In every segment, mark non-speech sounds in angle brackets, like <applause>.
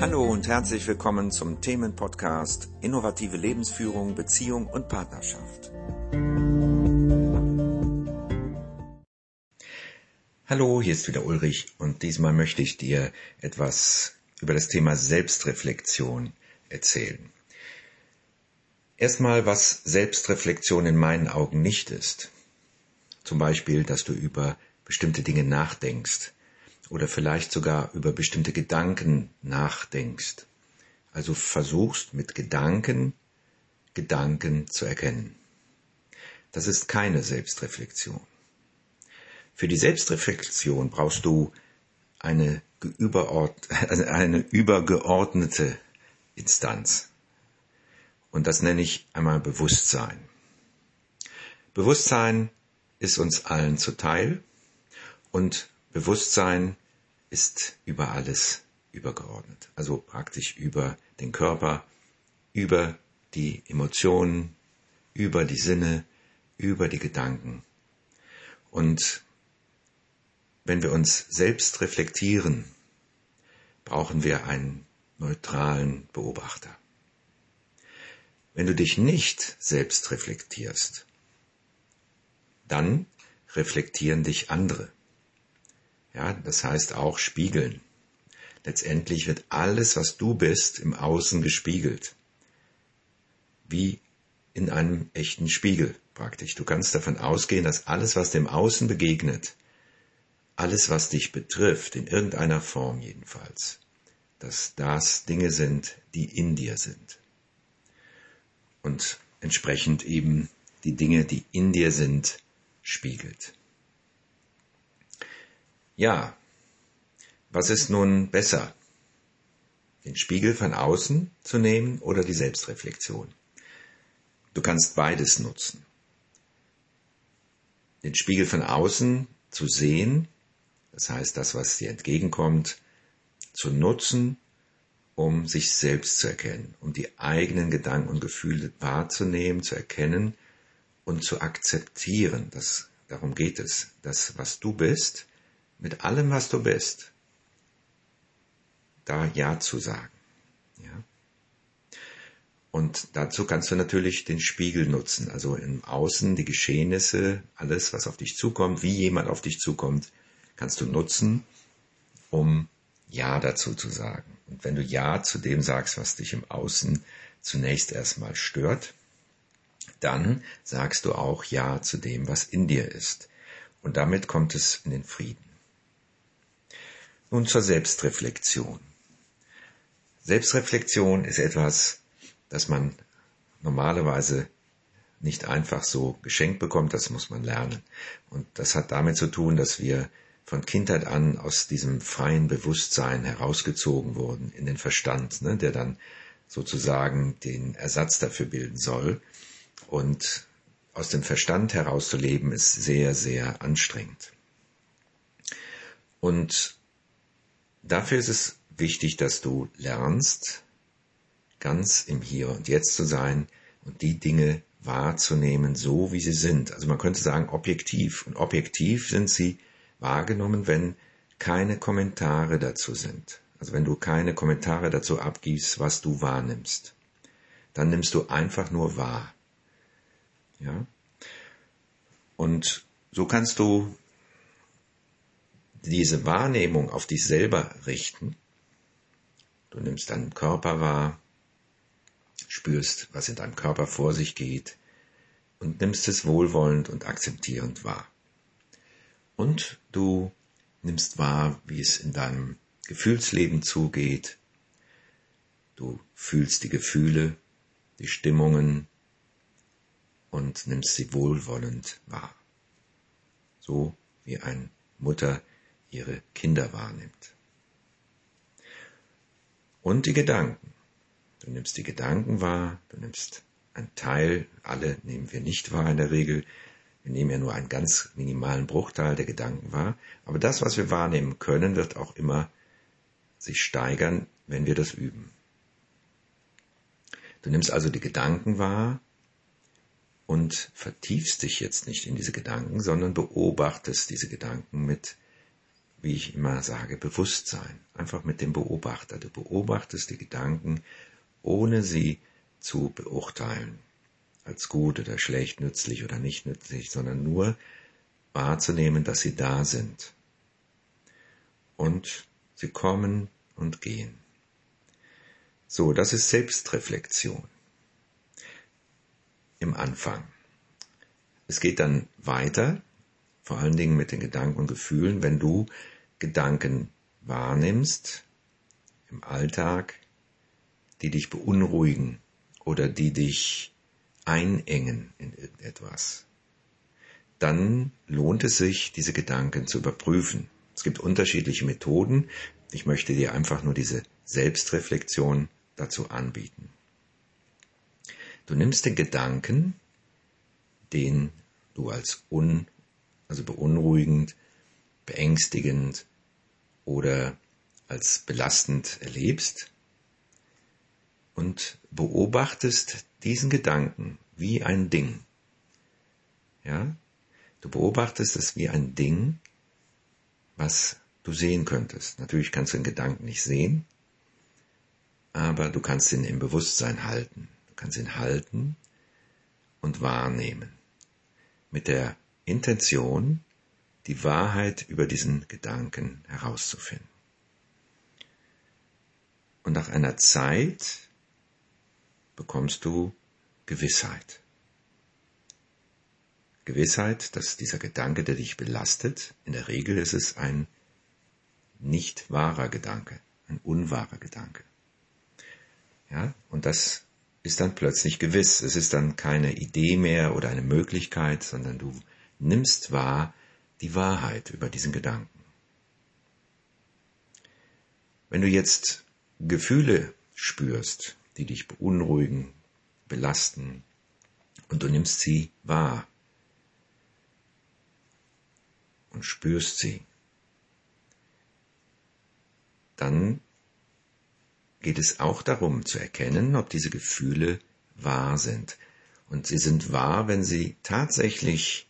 Hallo und herzlich willkommen zum Themenpodcast Innovative Lebensführung, Beziehung und Partnerschaft. Hallo, hier ist wieder Ulrich und diesmal möchte ich dir etwas über das Thema Selbstreflexion erzählen. Erstmal, was Selbstreflexion in meinen Augen nicht ist. Zum Beispiel, dass du über bestimmte Dinge nachdenkst oder vielleicht sogar über bestimmte Gedanken nachdenkst. Also versuchst mit Gedanken Gedanken zu erkennen. Das ist keine Selbstreflexion. Für die Selbstreflexion brauchst du eine, <laughs> also eine übergeordnete Instanz. Und das nenne ich einmal Bewusstsein. Bewusstsein ist uns allen zuteil und Bewusstsein ist über alles übergeordnet. Also praktisch über den Körper, über die Emotionen, über die Sinne, über die Gedanken. Und wenn wir uns selbst reflektieren, brauchen wir einen neutralen Beobachter. Wenn du dich nicht selbst reflektierst, dann reflektieren dich andere. Ja, das heißt auch spiegeln. Letztendlich wird alles, was du bist, im Außen gespiegelt. Wie in einem echten Spiegel praktisch. Du kannst davon ausgehen, dass alles, was dem Außen begegnet, alles, was dich betrifft, in irgendeiner Form jedenfalls, dass das Dinge sind, die in dir sind. Und entsprechend eben die Dinge, die in dir sind, spiegelt. Ja, was ist nun besser? Den Spiegel von außen zu nehmen oder die Selbstreflexion? Du kannst beides nutzen. Den Spiegel von außen zu sehen, das heißt das, was dir entgegenkommt, zu nutzen, um sich selbst zu erkennen, um die eigenen Gedanken und Gefühle wahrzunehmen, zu erkennen und zu akzeptieren. Das, darum geht es. Das, was du bist, mit allem, was du bist, da Ja zu sagen. Ja? Und dazu kannst du natürlich den Spiegel nutzen, also im Außen die Geschehnisse, alles, was auf dich zukommt, wie jemand auf dich zukommt, kannst du nutzen, um Ja dazu zu sagen. Und wenn du Ja zu dem sagst, was dich im Außen zunächst erstmal stört, dann sagst du auch Ja zu dem, was in dir ist. Und damit kommt es in den Frieden. Nun zur Selbstreflexion. Selbstreflexion ist etwas, das man normalerweise nicht einfach so geschenkt bekommt, das muss man lernen. Und das hat damit zu tun, dass wir von Kindheit an aus diesem freien Bewusstsein herausgezogen wurden in den Verstand, ne, der dann sozusagen den Ersatz dafür bilden soll. Und aus dem Verstand herauszuleben ist sehr, sehr anstrengend. Und Dafür ist es wichtig, dass du lernst, ganz im Hier und Jetzt zu sein und die Dinge wahrzunehmen, so wie sie sind. Also man könnte sagen objektiv. Und objektiv sind sie wahrgenommen, wenn keine Kommentare dazu sind. Also wenn du keine Kommentare dazu abgibst, was du wahrnimmst. Dann nimmst du einfach nur wahr. Ja? Und so kannst du diese Wahrnehmung auf dich selber richten. Du nimmst deinen Körper wahr, spürst, was in deinem Körper vor sich geht und nimmst es wohlwollend und akzeptierend wahr. Und du nimmst wahr, wie es in deinem Gefühlsleben zugeht. Du fühlst die Gefühle, die Stimmungen und nimmst sie wohlwollend wahr. So wie ein Mutter ihre Kinder wahrnimmt. Und die Gedanken. Du nimmst die Gedanken wahr, du nimmst einen Teil, alle nehmen wir nicht wahr in der Regel, wir nehmen ja nur einen ganz minimalen Bruchteil der Gedanken wahr, aber das, was wir wahrnehmen können, wird auch immer sich steigern, wenn wir das üben. Du nimmst also die Gedanken wahr und vertiefst dich jetzt nicht in diese Gedanken, sondern beobachtest diese Gedanken mit wie ich immer sage, Bewusstsein. Einfach mit dem Beobachter. Du beobachtest die Gedanken, ohne sie zu beurteilen. Als gut oder schlecht, nützlich oder nicht nützlich, sondern nur wahrzunehmen, dass sie da sind. Und sie kommen und gehen. So, das ist Selbstreflexion. Im Anfang. Es geht dann weiter, vor allen Dingen mit den Gedanken und Gefühlen, wenn du Gedanken wahrnimmst im Alltag, die dich beunruhigen oder die dich einengen in irgendetwas, dann lohnt es sich, diese Gedanken zu überprüfen. Es gibt unterschiedliche Methoden. Ich möchte dir einfach nur diese Selbstreflexion dazu anbieten. Du nimmst den Gedanken, den du als un, also beunruhigend, beängstigend oder als belastend erlebst und beobachtest diesen Gedanken wie ein Ding. Ja? Du beobachtest es wie ein Ding, was du sehen könntest. Natürlich kannst du den Gedanken nicht sehen, aber du kannst ihn im Bewusstsein halten. Du kannst ihn halten und wahrnehmen. Mit der Intention, die Wahrheit über diesen Gedanken herauszufinden. Und nach einer Zeit bekommst du Gewissheit. Gewissheit, dass dieser Gedanke, der dich belastet, in der Regel ist es ein nicht wahrer Gedanke, ein unwahrer Gedanke. Ja, und das ist dann plötzlich gewiss. Es ist dann keine Idee mehr oder eine Möglichkeit, sondern du nimmst wahr die Wahrheit über diesen Gedanken. Wenn du jetzt Gefühle spürst, die dich beunruhigen, belasten, und du nimmst sie wahr und spürst sie, dann geht es auch darum zu erkennen, ob diese Gefühle wahr sind. Und sie sind wahr, wenn sie tatsächlich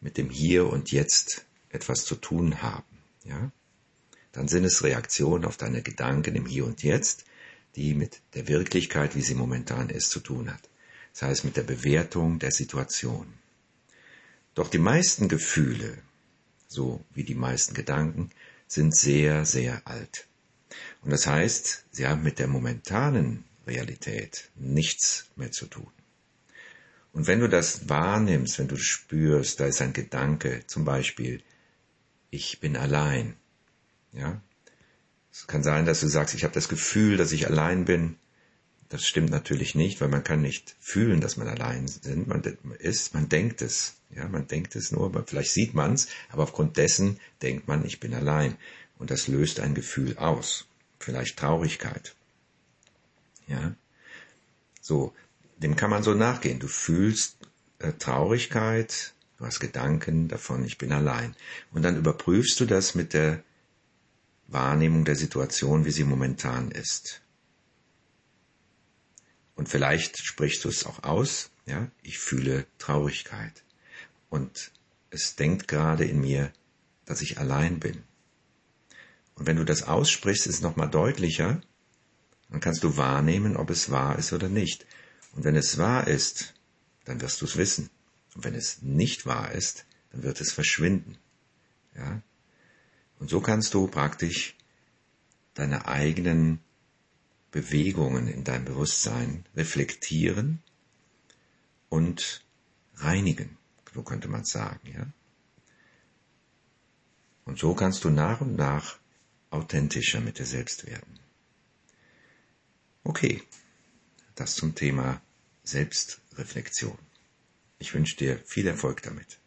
mit dem Hier und Jetzt etwas zu tun haben. Ja? Dann sind es Reaktionen auf deine Gedanken im Hier und Jetzt, die mit der Wirklichkeit, wie sie momentan ist, zu tun hat. Das heißt mit der Bewertung der Situation. Doch die meisten Gefühle, so wie die meisten Gedanken, sind sehr, sehr alt. Und das heißt, sie haben mit der momentanen Realität nichts mehr zu tun. Und wenn du das wahrnimmst, wenn du spürst, da ist ein Gedanke, zum Beispiel, ich bin allein, ja, es kann sein, dass du sagst, ich habe das Gefühl, dass ich allein bin. Das stimmt natürlich nicht, weil man kann nicht fühlen, dass man allein sind. Man ist, man denkt es. Ja, man denkt es nur, vielleicht sieht man es, aber aufgrund dessen denkt man, ich bin allein. Und das löst ein Gefühl aus. Vielleicht Traurigkeit. Ja. So. Dem kann man so nachgehen. Du fühlst äh, Traurigkeit, du hast Gedanken davon, ich bin allein. Und dann überprüfst du das mit der Wahrnehmung der Situation, wie sie momentan ist. Und vielleicht sprichst du es auch aus, ja, ich fühle Traurigkeit. Und es denkt gerade in mir, dass ich allein bin. Und wenn du das aussprichst, ist es nochmal deutlicher, dann kannst du wahrnehmen, ob es wahr ist oder nicht. Und wenn es wahr ist, dann wirst du es wissen. Und wenn es nicht wahr ist, dann wird es verschwinden. Ja? Und so kannst du praktisch deine eigenen Bewegungen in deinem Bewusstsein reflektieren und reinigen, so könnte man sagen, ja. Und so kannst du nach und nach authentischer mit dir selbst werden. Okay, das zum Thema Selbstreflexion. Ich wünsche dir viel Erfolg damit.